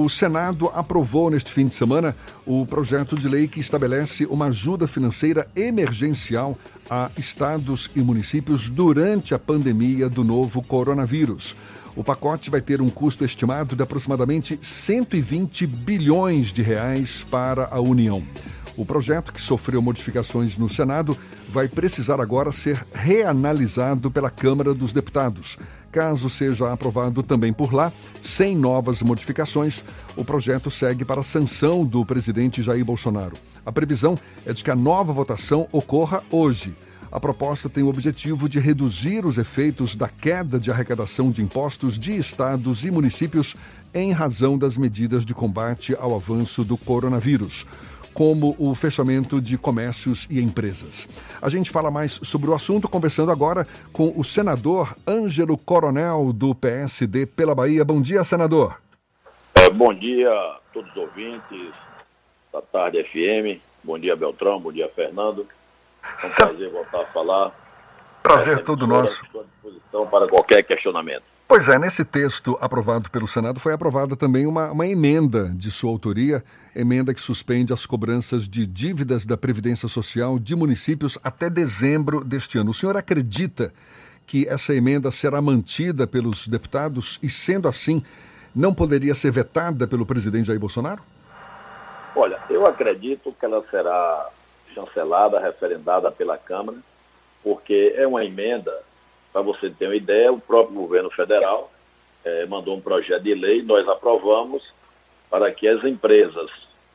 O Senado aprovou neste fim de semana o projeto de lei que estabelece uma ajuda financeira emergencial a estados e municípios durante a pandemia do novo coronavírus. O pacote vai ter um custo estimado de aproximadamente 120 bilhões de reais para a União. O projeto, que sofreu modificações no Senado, vai precisar agora ser reanalisado pela Câmara dos Deputados. Caso seja aprovado também por lá, sem novas modificações, o projeto segue para a sanção do presidente Jair Bolsonaro. A previsão é de que a nova votação ocorra hoje. A proposta tem o objetivo de reduzir os efeitos da queda de arrecadação de impostos de estados e municípios em razão das medidas de combate ao avanço do coronavírus como o fechamento de comércios e empresas. A gente fala mais sobre o assunto conversando agora com o senador Ângelo Coronel, do PSD pela Bahia. Bom dia, senador. É, bom dia a todos os ouvintes da Tarde FM. Bom dia, Beltrão. Bom dia, Fernando. É um prazer voltar a falar. Prazer é, todo nosso. Estou à disposição para qualquer questionamento. Pois é, nesse texto aprovado pelo Senado foi aprovada também uma, uma, emenda de sua autoria, emenda que suspende as cobranças de dívidas da Previdência Social de municípios até dezembro deste ano. O senhor acredita que essa emenda será mantida pelos deputados e, sendo assim, não poderia ser vetada pelo presidente Jair Bolsonaro? Olha, eu acredito que ela será chancelada, referendada pela Câmara, porque é uma emenda para você ter uma ideia, o próprio governo federal é, mandou um projeto de lei, nós aprovamos para que as empresas,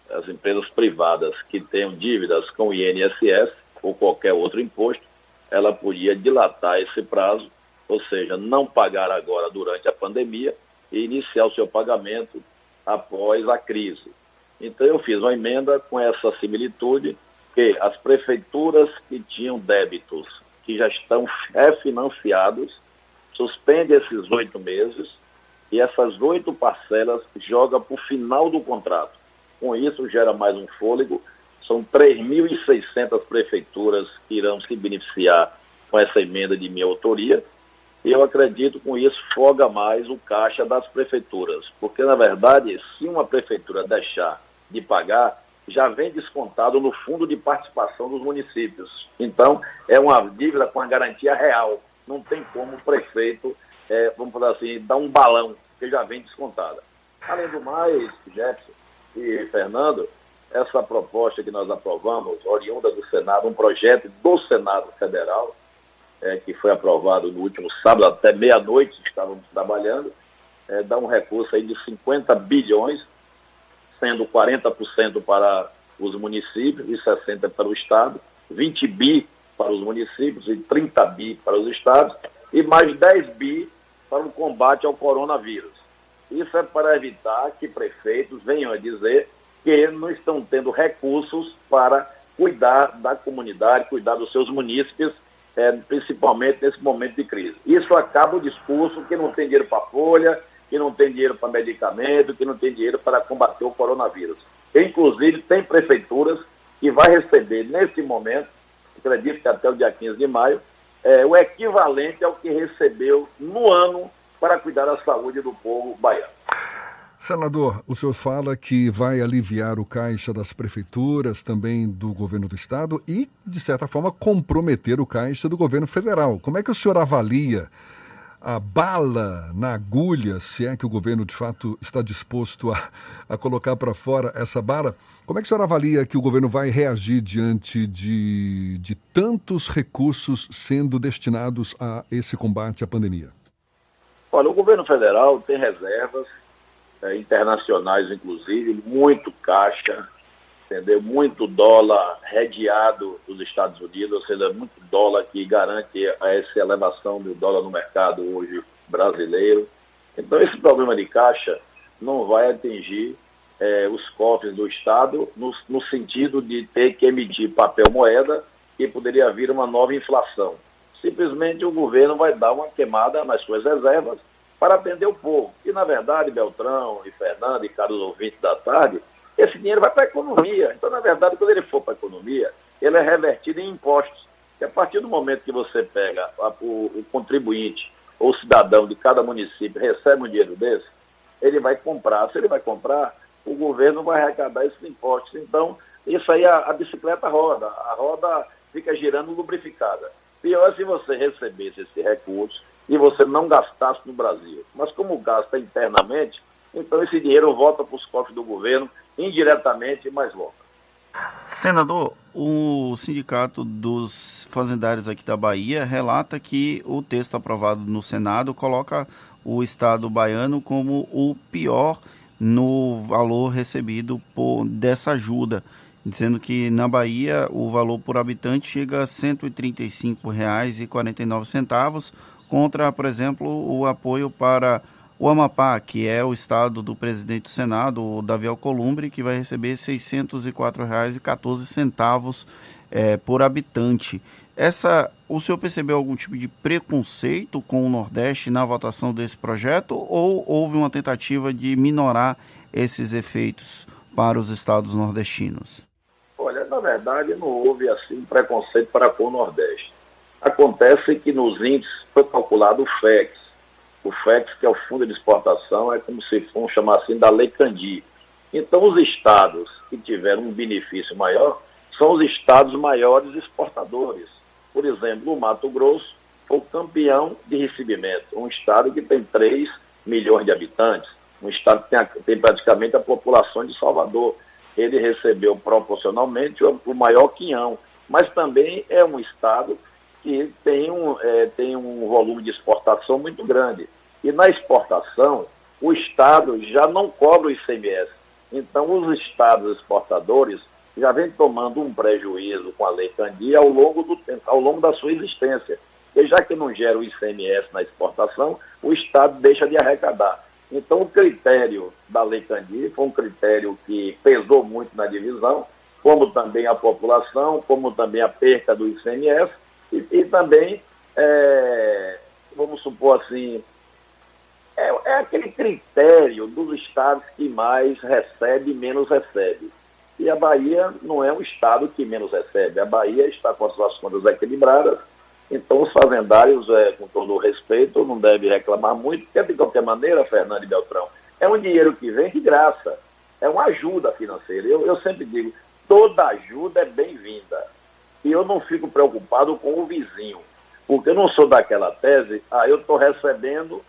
as empresas privadas que tenham dívidas com o INSS ou qualquer outro imposto, ela podia dilatar esse prazo, ou seja, não pagar agora durante a pandemia e iniciar o seu pagamento após a crise. Então eu fiz uma emenda com essa similitude que as prefeituras que tinham débitos que já estão refinanciados, suspende esses oito meses e essas oito parcelas joga para o final do contrato. Com isso, gera mais um fôlego. São 3.600 prefeituras que irão se beneficiar com essa emenda de minha autoria. E eu acredito com isso foga mais o caixa das prefeituras. Porque, na verdade, se uma prefeitura deixar de pagar, já vem descontado no fundo de participação dos municípios. Então, é uma dívida com a garantia real. Não tem como o prefeito, é, vamos falar assim, dar um balão, que já vem descontada. Além do mais, Jefferson e Fernando, essa proposta que nós aprovamos, oriunda do Senado, um projeto do Senado Federal, é, que foi aprovado no último sábado, até meia-noite estávamos trabalhando, é, dá um recurso aí de 50 bilhões sendo 40% para os municípios e 60% para o Estado, 20 bi para os municípios e 30 bi para os estados, e mais 10 bi para o combate ao coronavírus. Isso é para evitar que prefeitos venham a dizer que não estão tendo recursos para cuidar da comunidade, cuidar dos seus munícipes, é, principalmente nesse momento de crise. Isso acaba o discurso que não tem dinheiro para folha, que não tem dinheiro para medicamento, que não tem dinheiro para combater o coronavírus. inclusive, tem prefeituras que vai receber, nesse momento, acredito que até o dia 15 de maio, é, o equivalente ao que recebeu no ano para cuidar da saúde do povo baiano. Senador, o senhor fala que vai aliviar o caixa das prefeituras, também do governo do estado e, de certa forma, comprometer o caixa do governo federal. Como é que o senhor avalia a bala na agulha, se é que o governo de fato está disposto a, a colocar para fora essa bala, como é que a senhora avalia que o governo vai reagir diante de, de tantos recursos sendo destinados a esse combate à pandemia? Olha, o governo federal tem reservas é, internacionais, inclusive, muito caixa, entendeu? Muito dólar redeado dos Estados Unidos, ou seja, muito dólar que garante essa elevação do dólar no mercado hoje brasileiro. Então, esse problema de caixa não vai atingir é, os cofres do Estado no, no sentido de ter que emitir papel moeda e poderia vir uma nova inflação. Simplesmente o governo vai dar uma queimada nas suas reservas para atender o povo. E, na verdade, Beltrão e Fernando e caros ouvintes da tarde, esse dinheiro vai para a economia. Então, na verdade, quando ele for para a economia, ele é revertido em impostos. E a partir do momento que você pega a, o, o, contribuinte ou cidadão de cada município recebe um dinheiro desse, ele vai comprar. Se ele vai comprar, o governo vai arrecadar esses impostos. Então, isso aí a, a bicicleta roda, a roda fica girando lubrificada. Pior é se você recebesse esse recurso e você não gastasse no Brasil. Mas como gasta internamente, então esse dinheiro volta para os cofres do governo indiretamente, mas volta. Senador, o Sindicato dos Fazendários aqui da Bahia relata que o texto aprovado no Senado coloca o Estado baiano como o pior no valor recebido por, dessa ajuda, dizendo que na Bahia o valor por habitante chega a R$ 135,49, contra, por exemplo, o apoio para o Amapá, que é o estado do presidente do Senado, o Davi Alcolumbre, que vai receber R$ 604,14 é, por habitante. Essa, o senhor percebeu algum tipo de preconceito com o Nordeste na votação desse projeto ou houve uma tentativa de minorar esses efeitos para os estados nordestinos? Olha, na verdade não houve assim preconceito para com o Nordeste. Acontece que nos índices foi calculado o FEX, o FEX, que é o Fundo de Exportação, é como se fosse chamar assim da Lei Candi. Então, os estados que tiveram um benefício maior são os estados maiores exportadores. Por exemplo, o Mato Grosso foi o campeão de recebimento, um estado que tem 3 milhões de habitantes, um estado que tem, tem praticamente a população de Salvador. Ele recebeu proporcionalmente o, o maior quinhão, mas também é um estado que tem um, é, tem um volume de exportação muito grande. E na exportação, o Estado já não cobra o ICMS. Então, os Estados exportadores já vêm tomando um prejuízo com a Lei Candia ao longo, do, ao longo da sua existência. E já que não gera o ICMS na exportação, o Estado deixa de arrecadar. Então, o critério da Lei Candia foi um critério que pesou muito na divisão, como também a população, como também a perca do ICMS, e, e também, é, vamos supor assim, é, é, aquele critério dos estados que mais recebe e menos recebe. E a Bahia não é um estado que menos recebe. A Bahia está com as suas contas equilibradas, então os fazendários, é, com todo o respeito, não devem reclamar muito, porque de qualquer maneira, Fernando e Beltrão, é um dinheiro que vem de graça, é uma ajuda financeira. Eu, eu sempre digo, toda ajuda é bem-vinda e eu não fico preocupado com o vizinho, porque eu não sou daquela tese, ah, eu estou recebendo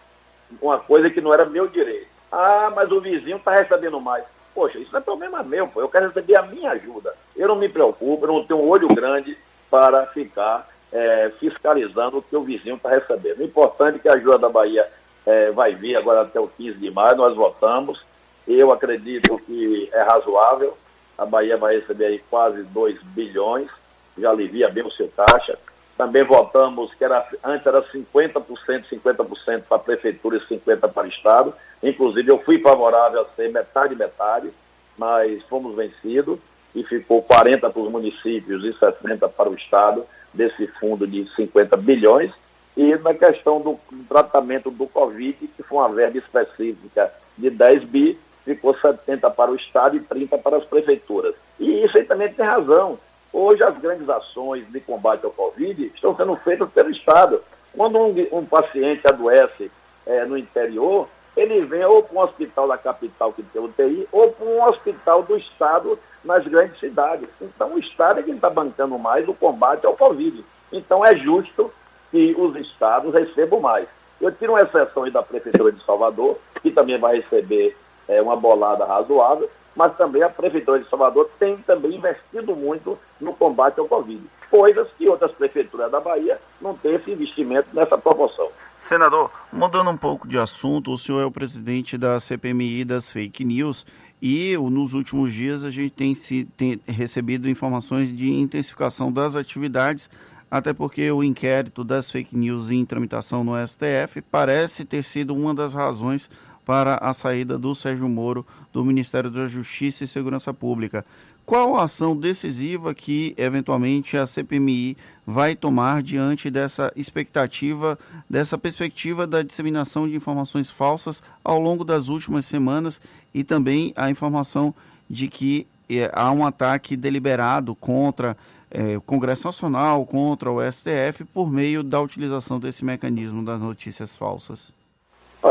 uma coisa que não era meu direito. Ah, mas o vizinho está recebendo mais. Poxa, isso não é problema meu, pô. eu quero receber a minha ajuda. Eu não me preocupo, eu não tenho um olho grande para ficar é, fiscalizando o que o vizinho está recebendo. O importante é que a ajuda da Bahia é, vai vir agora até o 15 de maio, nós votamos. Eu acredito que é razoável. A Bahia vai receber aí quase 2 bilhões já alivia bem o seu caixa. Também votamos que era, antes era 50%, 50% para a prefeitura e 50% para o Estado. Inclusive, eu fui favorável a ser metade, metade, mas fomos vencidos e ficou 40% para os municípios e 60% para o Estado, desse fundo de 50 bilhões. E na questão do tratamento do Covid, que foi uma verba específica de 10 bi, ficou 70 para o Estado e 30 para as prefeituras. E isso aí também tem razão. Hoje, as grandes ações de combate ao Covid estão sendo feitas pelo Estado. Quando um, um paciente adoece é, no interior, ele vem ou para um hospital da capital que tem UTI, ou para um hospital do Estado nas grandes cidades. Então, o Estado é quem está bancando mais o combate ao Covid. Então, é justo que os estados recebam mais. Eu tiro uma exceção aí da Prefeitura de Salvador, que também vai receber é, uma bolada razoável, mas também a Prefeitura de Salvador tem também investido muito no combate ao Covid. Coisas que outras prefeituras da Bahia não têm esse investimento nessa proporção. Senador, mudando um pouco de assunto, o senhor é o presidente da CPMI das fake news e nos últimos dias a gente tem, se, tem recebido informações de intensificação das atividades, até porque o inquérito das fake news em tramitação no STF parece ter sido uma das razões para a saída do Sérgio Moro do Ministério da Justiça e Segurança Pública. Qual a ação decisiva que, eventualmente, a CPMI vai tomar diante dessa expectativa, dessa perspectiva da disseminação de informações falsas ao longo das últimas semanas e também a informação de que é, há um ataque deliberado contra é, o Congresso Nacional, contra o STF, por meio da utilização desse mecanismo das notícias falsas?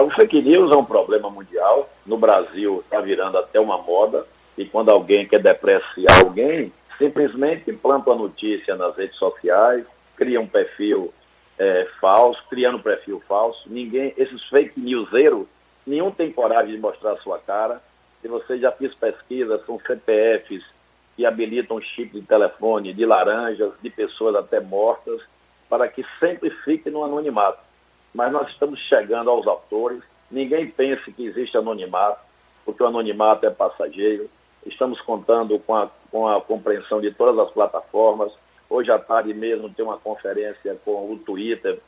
O fake news é um problema mundial no Brasil está virando até uma moda, e quando alguém quer depreciar alguém, simplesmente planta a notícia nas redes sociais, cria um perfil é, falso, criando um perfil falso. Ninguém, esses fake newseiros, nenhum tem coragem de mostrar a sua cara. Se você já fez pesquisa, são CPFs que habilitam chip de telefone de laranjas, de pessoas até mortas, para que sempre fique no anonimato. Mas nós estamos chegando aos autores. Ninguém pense que existe anonimato, porque o anonimato é passageiro. Estamos contando com a, com a compreensão de todas as plataformas. Hoje à tarde mesmo tem uma conferência com o Twitter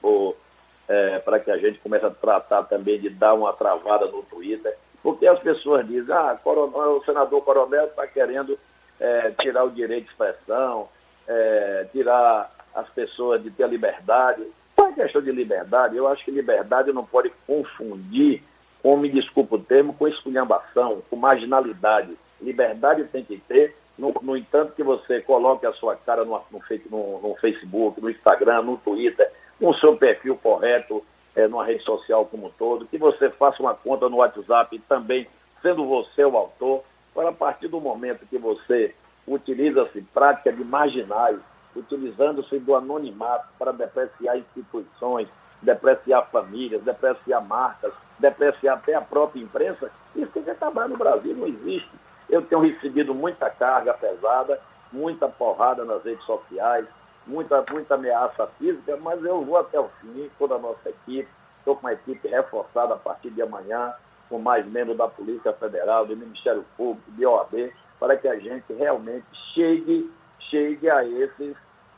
é, para que a gente comece a tratar também de dar uma travada no Twitter, porque as pessoas dizem, ah, coronel, o senador Coronel está querendo é, tirar o direito de expressão, é, tirar as pessoas de ter a liberdade. Questão de liberdade, eu acho que liberdade não pode confundir, com, me desculpa o termo, com esculhambação, com marginalidade. Liberdade tem que ter, no, no entanto que você coloque a sua cara no, no, no, no Facebook, no Instagram, no Twitter, com o seu perfil correto, é, numa rede social como um todo, que você faça uma conta no WhatsApp também, sendo você o autor, para a partir do momento que você utiliza-se prática de marginais, utilizando-se do anonimato para depreciar instituições, depreciar famílias, depreciar marcas, depreciar até a própria imprensa, isso tem que acabar no Brasil, não existe. Eu tenho recebido muita carga pesada, muita porrada nas redes sociais, muita, muita ameaça física, mas eu vou até o fim, toda a nossa equipe, estou com uma equipe reforçada a partir de amanhã, com mais membros da Polícia Federal, do Ministério Público, de OAB, para que a gente realmente chegue, chegue a esses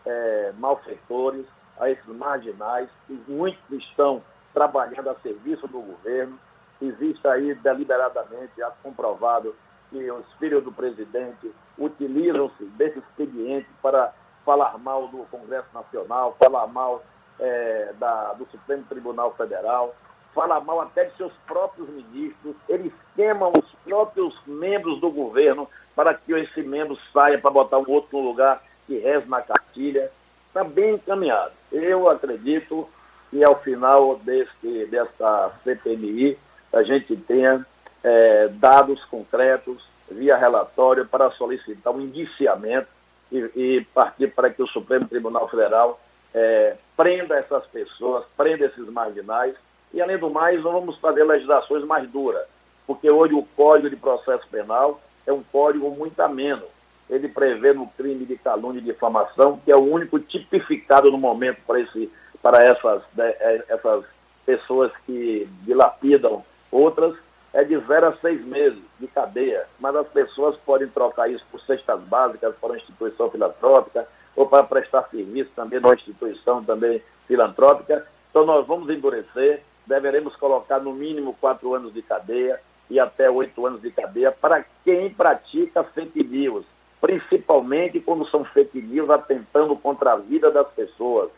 é, malfeitores, a esses marginais, que muitos estão trabalhando a serviço do governo. Existe aí deliberadamente, já comprovado, que os filhos do presidente utilizam-se desse expediente para falar mal do Congresso Nacional, falar mal é, da, do Supremo Tribunal Federal, falar mal até de seus próprios ministros, eles queimam os próprios membros do governo para que esse membro saia para botar um outro no lugar que reze na cartilha. Está bem encaminhado. Eu acredito que ao final desse, dessa CPMI a gente tenha é, dados concretos via relatório para solicitar um indiciamento e, e partir para que o Supremo Tribunal Federal é, prenda essas pessoas, prenda esses marginais e, além do mais, nós vamos fazer legislações mais duras, porque hoje o Código de Processo Penal é um código muito ameno. Ele prevê no crime de calúnia e difamação, que é o único tipificado no momento para, esse, para essas, né, é, essas pessoas que dilapidam outras, é de zero a seis meses de cadeia. Mas as pessoas podem trocar isso por cestas básicas para uma instituição filantrópica ou para prestar serviço também numa instituição também filantrópica. Então nós vamos endurecer, deveremos colocar no mínimo quatro anos de cadeia e até oito anos de cadeia para quem pratica fake news, principalmente quando são fake news atentando contra a vida das pessoas.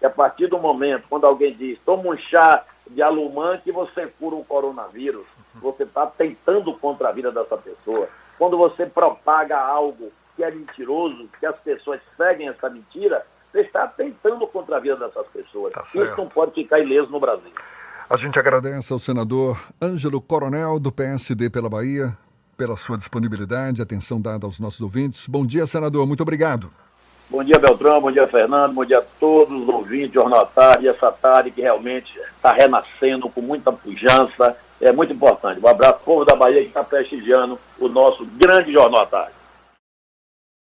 E a partir do momento, quando alguém diz, toma um chá de alumã que você cura o coronavírus, você está tentando contra a vida dessa pessoa. Quando você propaga algo que é mentiroso, que as pessoas seguem essa mentira, você está tentando contra a vida dessas pessoas. Tá Isso não pode ficar ileso no Brasil. A gente agradece ao senador Ângelo Coronel, do PSD pela Bahia, pela sua disponibilidade, atenção dada aos nossos ouvintes. Bom dia, senador. Muito obrigado. Bom dia, Beltrão. Bom dia, Fernando. Bom dia a todos os ouvintes, Jornal Tarde, essa tarde que realmente está renascendo com muita pujança. É muito importante. Um abraço, povo da Bahia, que está prestigiando o nosso grande Jornal Tarde.